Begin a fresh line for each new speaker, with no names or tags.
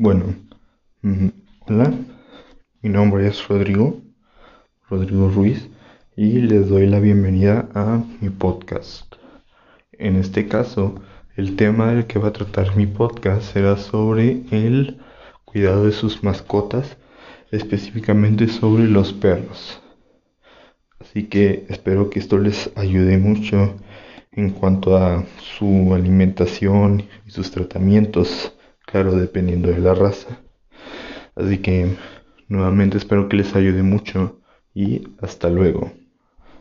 Bueno, hola, mi nombre es Rodrigo, Rodrigo Ruiz, y les doy la bienvenida a mi podcast. En este caso, el tema del que va a tratar mi podcast será sobre el cuidado de sus mascotas, específicamente sobre los perros. Así que espero que esto les ayude mucho en cuanto a su alimentación y sus tratamientos claro, dependiendo de la raza. Así que nuevamente espero que les ayude mucho y hasta luego.